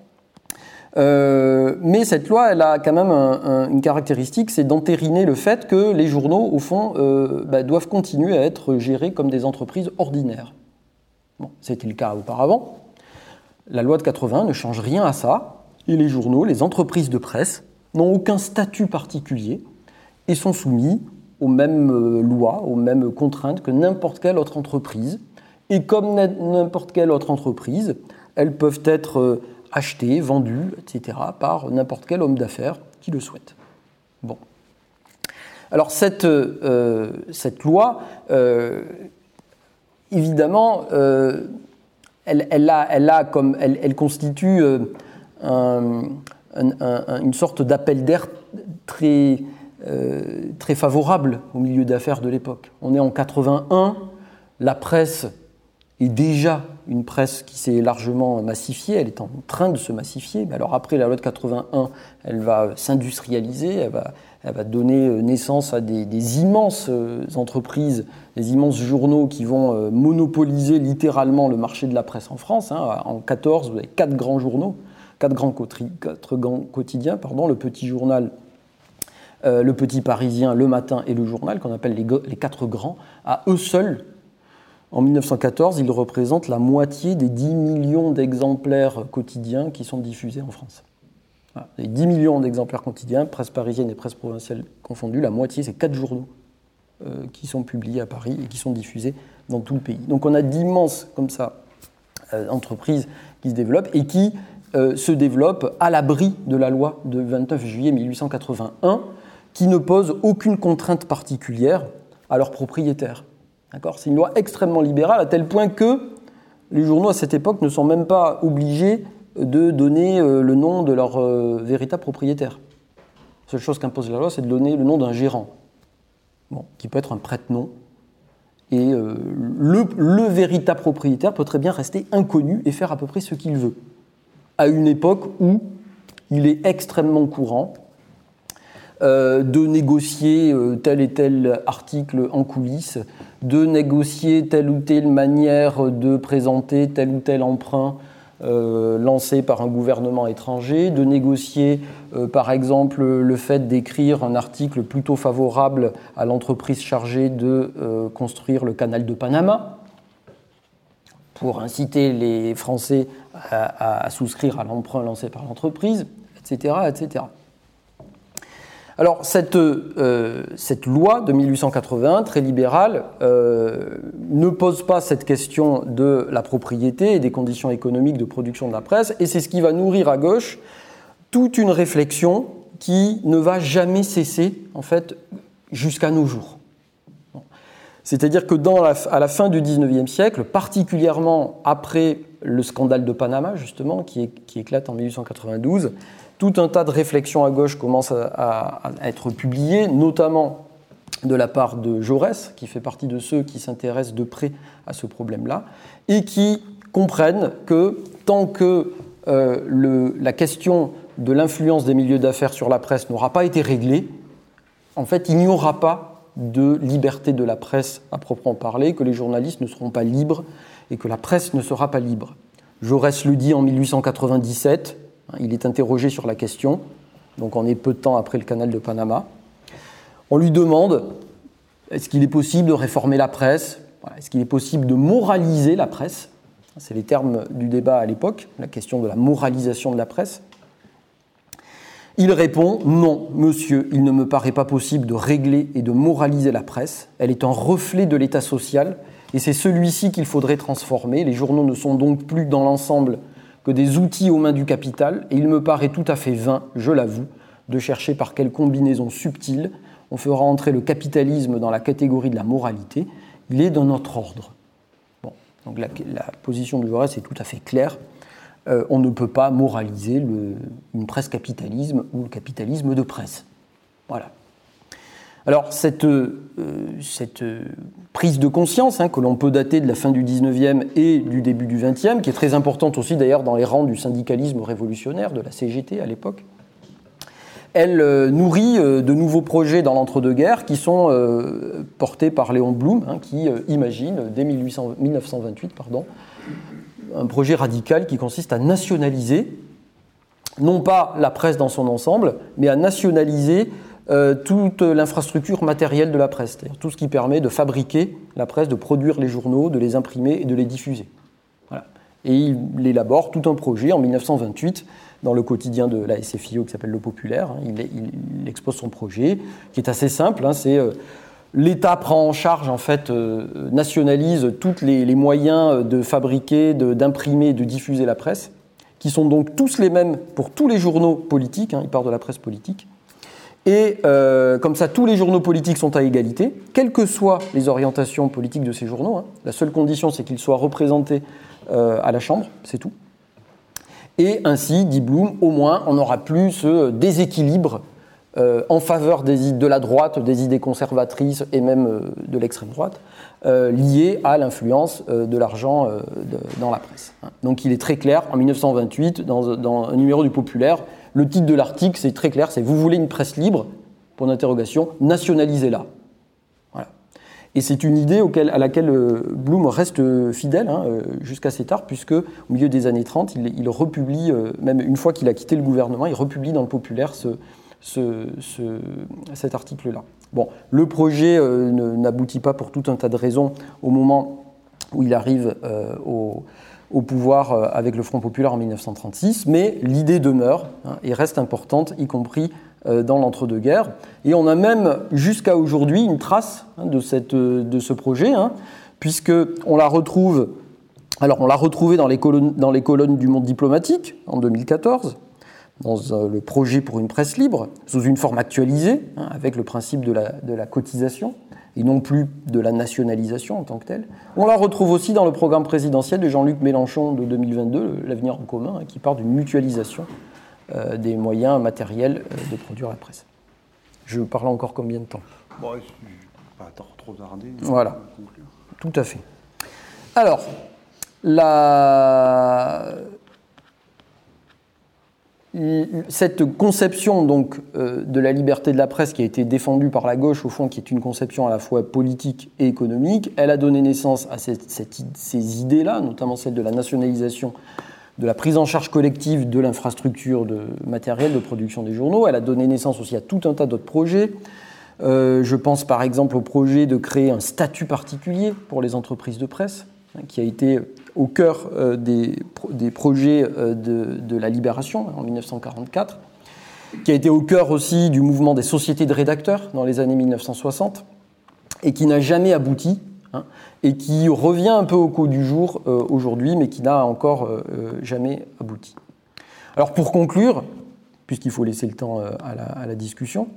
Euh, mais cette loi, elle a quand même une caractéristique, c'est d'entériner le fait que les journaux, au fond, euh, bah, doivent continuer à être gérés comme des entreprises ordinaires. Bon, c'était le cas auparavant. La loi de 80 ne change rien à ça, et les journaux, les entreprises de presse, n'ont aucun statut particulier et sont soumis aux mêmes euh, lois, aux mêmes contraintes que n'importe quelle autre entreprise. Et comme n'importe quelle autre entreprise, elles peuvent être acheté, vendu, etc., par n'importe quel homme d'affaires qui le souhaite. Bon. Alors cette, euh, loi, euh, évidemment, euh, elle, comme, elle, constitue une sorte d'appel d'air très favorable au milieu d'affaires de l'époque. On est en 81, la presse est déjà une presse qui s'est largement massifiée, elle est en train de se massifier. Mais alors après la loi de 81, elle va s'industrialiser, elle va, donner naissance à des, immenses euh, entreprises, des immenses journaux qui vont euh, monopoliser littéralement le marché de la presse en France. Hein. En 14, vous avez quatre grands journaux, quatre grands, quotidiens, le Petit Journal, euh, le Petit Parisien, le Matin et le Journal, qu'on appelle les quatre grands, à eux seuls en 1914, ils représentent la moitié des 10 millions d'exemplaires quotidiens qui sont diffusés en France. Les 10 millions d'exemplaires quotidiens, presse parisienne et presse provinciale confondues, la moitié, c'est 4 journaux euh, qui sont publiés à Paris et qui sont diffusés dans tout le pays. Donc on a d'immenses, comme ça, euh, entreprises qui se développent et qui euh, se développent à l'abri de la loi de 29 juillet 1881, qui ne pose aucune contrainte particulière à leurs propriétaires. C'est une loi extrêmement libérale à tel point que les journaux à cette époque ne sont même pas obligés de donner euh, le nom de leur euh, véritable propriétaire. La seule chose qu'impose la loi, c'est de donner le nom d'un gérant, qui peut être un prête-nom. Et euh, le, le, véritable propriétaire peut très bien rester inconnu et faire à peu près ce qu'il veut, à une époque où il est extrêmement courant de négocier euh, tel et tel article en coulisses, de négocier telle ou telle manière de présenter tel ou tel emprunt euh, lancé par un gouvernement étranger, de négocier par exemple le fait d'écrire un article plutôt favorable à l'entreprise chargée de construire le canal de Panama pour inciter les Français à, à souscrire à l'emprunt lancé par l'entreprise, etc., etc. Alors, cette, euh, cette, loi de 1881, très libérale, euh, ne pose pas cette question de la propriété et des conditions économiques de production de la presse, et c'est ce qui va nourrir à gauche toute une réflexion qui ne va jamais cesser, en fait, jusqu'à nos jours. C'est-à-dire que dans la, à la fin du XIXe siècle, particulièrement après le scandale de Panama, justement, qui, qui éclate en 1892, tout un tas de réflexions à gauche commencent à, être publiées, notamment de la part de Jaurès, qui fait partie de ceux qui s'intéressent de près à ce problème-là, et qui comprennent que tant que euh, la question de l'influence des milieux d'affaires sur la presse n'aura pas été réglée, en fait, il n'y aura pas de liberté de la presse à proprement parler, que les journalistes ne seront pas libres et que la presse ne sera pas libre. Jaurès le dit en 1897, il est interrogé sur la question, donc on est peu de temps après le canal de Panama. On lui demande est-ce qu'il est possible de réformer la presse? Est-ce qu'il est possible de moraliser la presse? C'est les termes du débat à l'époque, la question de la moralisation de la presse. Il répond Non, monsieur, il ne me paraît pas possible de régler et de moraliser la presse. Elle est un reflet de l'état social et c'est celui-ci qu'il faudrait transformer. Les journaux ne sont donc plus dans l'ensemble que des outils aux mains du capital, et il me paraît tout à fait vain, je l'avoue, de chercher par quelle combinaison subtile on fera entrer le capitalisme dans la catégorie de la moralité. Il est dans notre ordre. Bon, donc la, position de Jaurès est tout à fait claire. Euh, on ne peut pas moraliser une presse capitalisme ou le capitalisme de presse. Voilà. Alors cette, euh, cette prise de conscience hein, que l'on peut dater de la fin du 19e et du début du 20e, qui est très importante aussi d'ailleurs dans les rangs du syndicalisme révolutionnaire, de la CGT à l'époque, elle euh, nourrit euh, de nouveaux projets dans l'entre-deux-guerres qui sont portés par Léon Blum, hein, qui imagine dès 1928 pardon, un projet radical qui consiste à nationaliser, non pas la presse dans son ensemble, mais à nationaliser euh, toute l'infrastructure matérielle de la presse, c'est-à-dire tout ce qui permet de fabriquer la presse, de produire les journaux, de les imprimer et de les diffuser. Et il élabore tout un projet en 1928 dans le quotidien de la SFIO qui s'appelle Le Populaire. Hein. Il, expose son projet qui est assez simple. Hein. c'est euh, L'État prend en charge, en fait, euh, nationalise tous les, moyens de fabriquer, d'imprimer et de diffuser la presse, qui sont donc tous les mêmes pour tous les journaux politiques. Hein. il part de la presse politique. Et euh, comme ça, tous les journaux politiques sont à égalité, quelles que soient les orientations politiques de ces journaux. Hein. La seule condition, c'est qu'ils soient représentés euh, à la Chambre, c'est tout. Et ainsi, dit Bloom, au moins, on n'aura plus ce déséquilibre euh, en faveur des, de la droite, des idées conservatrices et même de l'extrême droite, liées à l'influence de l'argent dans la presse. Hein. Donc il est très clair, en 1928, dans, dans un numéro du Populaire, le titre de l'article, c'est très clair, c'est Vous voulez une presse libre? Pour d'interrogation, nationalisez-la. Voilà. Et c'est une idée à laquelle euh, Bloom reste euh, fidèle hein, euh, jusqu'à assez tard, puisque au milieu des années 30, il, republie, même une fois qu'il a quitté le gouvernement, il republie dans le populaire cet article-là. Bon, le projet n'aboutit pas pour tout un tas de raisons au moment où il arrive au, au pouvoir euh, avec le Front populaire en 1936, mais l'idée demeure hein, et reste importante, y compris euh, dans l'entre-deux-guerres. Et on a même jusqu'à aujourd'hui une trace hein, euh, de, ce projet, hein, puisqu'on la retrouve, alors on l'a retrouvé dans les, colonnes, du Monde diplomatique en 2014, dans le projet pour une presse libre, sous une forme actualisée, avec le principe de la cotisation et non plus de la nationalisation en tant que telle. On la retrouve aussi dans le programme présidentiel de Jean-Luc Mélenchon de 2022, L'avenir en commun, hein, qui part d'une mutualisation euh, des moyens matériels euh, de produire la presse. Je parle encore combien de temps? Bon, Pas trop tarder. Voilà, tout à fait. Alors, la... cette conception donc euh, de la liberté de la presse qui a été défendue par la gauche, au fond, qui est une conception à la fois politique et économique, elle a donné naissance à ces idées-là, notamment celle de la nationalisation, de la prise en charge collective de l'infrastructure de matériel de production des journaux. Elle a donné naissance aussi à tout un tas d'autres projets. Euh, je pense par exemple au projet de créer un statut particulier pour les entreprises de presse, qui a été au cœur euh, des, des, projets euh, de, de, la libération en 1944, qui a été au cœur aussi du mouvement des sociétés de rédacteurs dans les années 1960, et qui n'a jamais abouti, hein, et qui revient un peu au coup du jour euh, aujourd'hui, mais qui n'a encore jamais abouti. Alors pour conclure, puisqu'il faut laisser le temps à la, discussion,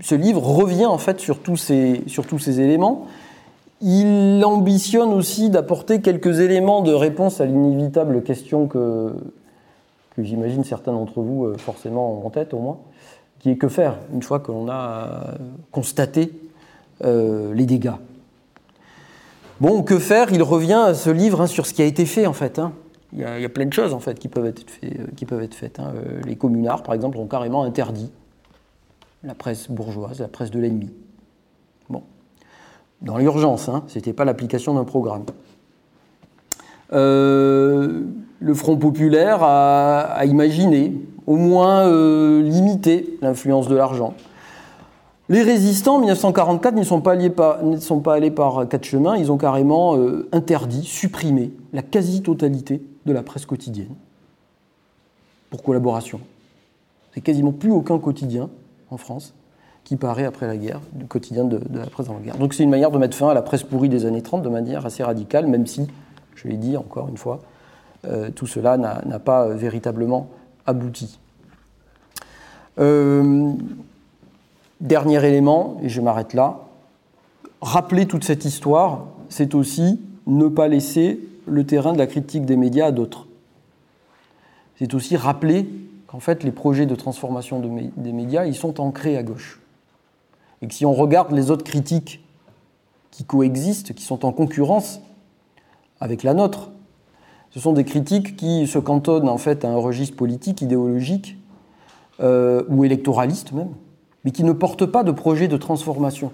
ce livre revient en fait sur tous ces, sur tous ces éléments il ambitionne aussi d'apporter quelques éléments de réponse à l'inévitable question que, j'imagine certains d'entre vous euh, forcément ont en tête au moins, qui est que faire une fois que l'on a constaté euh, les dégâts. Bon, que faire? Il revient à ce livre hein, sur ce qui a été fait en fait. Hein. Il, y a, plein de choses en fait qui peuvent être, euh, faites. Hein. Euh, les communards, par exemple, ont carrément interdit la presse bourgeoise, la presse de l'ennemi dans l'urgence, hein, ce n'était pas l'application d'un programme. Euh, le Front populaire a, imaginé, au moins euh, limiter l'influence de l'argent. Les résistants, en 1944, ne sont, pas par, sont pas allés par quatre chemins, ils ont carrément euh, interdit, supprimé la quasi-totalité de la presse quotidienne pour collaboration. C'est quasiment plus aucun quotidien en France qui paraît après la guerre, du quotidien de, la presse dans la guerre. Donc c'est une manière de mettre fin à la presse pourrie des années 30 de manière assez radicale, même si, je l'ai dit encore une fois, euh, tout cela n'a pas véritablement abouti. Euh, dernier élément, et je m'arrête là, rappeler toute cette histoire, c'est aussi ne pas laisser le terrain de la critique des médias à d'autres. C'est aussi rappeler qu'en fait les projets de transformation de des médias, ils sont ancrés à gauche. Si on regarde les autres critiques qui coexistent, qui sont en concurrence avec la nôtre, ce sont des critiques qui se cantonnent en fait à un registre politique, idéologique euh, ou électoraliste même, mais qui ne portent pas de projet de transformation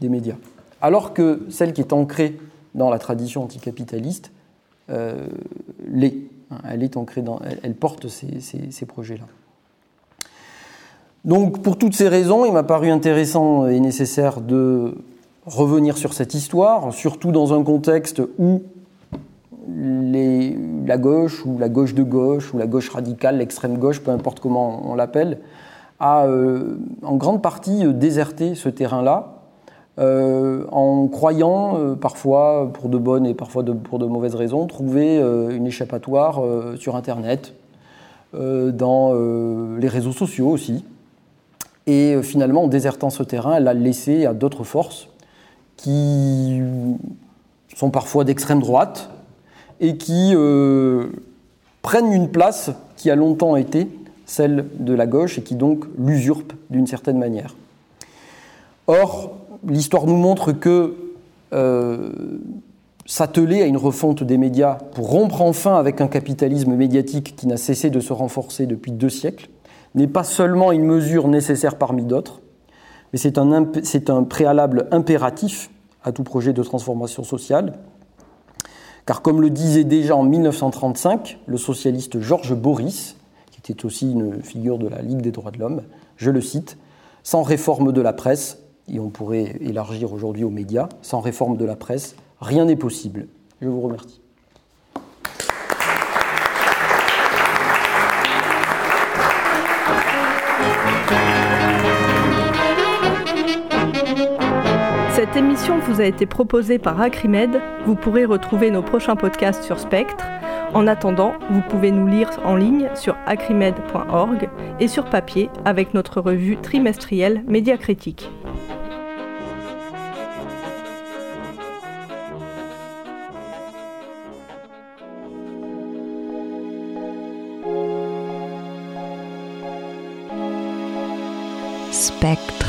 des médias. Alors que celle qui est ancrée dans la tradition anticapitaliste euh, l'est. Elle est ancrée dans, elle, porte ces projets-là. Donc pour toutes ces raisons, il m'a paru intéressant et nécessaire de revenir sur cette histoire, surtout dans un contexte où la gauche ou la gauche de gauche ou la gauche radicale, l'extrême gauche, peu importe comment on l'appelle, a euh, en grande partie euh, déserté ce terrain-là, euh, en croyant parfois, pour de bonnes et parfois pour de mauvaises raisons, trouver une échappatoire sur Internet, dans les réseaux sociaux aussi. Et euh, finalement, en désertant ce terrain, elle l'a laissé à d'autres forces qui sont parfois d'extrême droite et qui euh, prennent une place qui a longtemps été celle de la gauche et qui donc l'usurpe d'une certaine manière. Or, l'histoire nous montre que euh, s'atteler à une refonte des médias pour rompre enfin avec un capitalisme médiatique qui n'a cessé de se renforcer depuis deux siècles, n'est pas seulement une mesure nécessaire parmi d'autres, mais c'est un, préalable impératif à tout projet de transformation sociale. Car comme le disait déjà en 1935 le socialiste Georges Boris, qui était aussi une figure de la Ligue des droits de l'homme, je le cite, sans réforme de la presse, et on pourrait élargir aujourd'hui aux médias, sans réforme de la presse, rien n'est possible. Je vous remercie. Cette émission vous a été proposée par Acrimed. Vous pourrez retrouver nos prochains podcasts sur Spectre. En attendant, vous pouvez nous lire en ligne sur acrimed.org et sur papier avec notre revue trimestrielle Médiacritique. Spectre.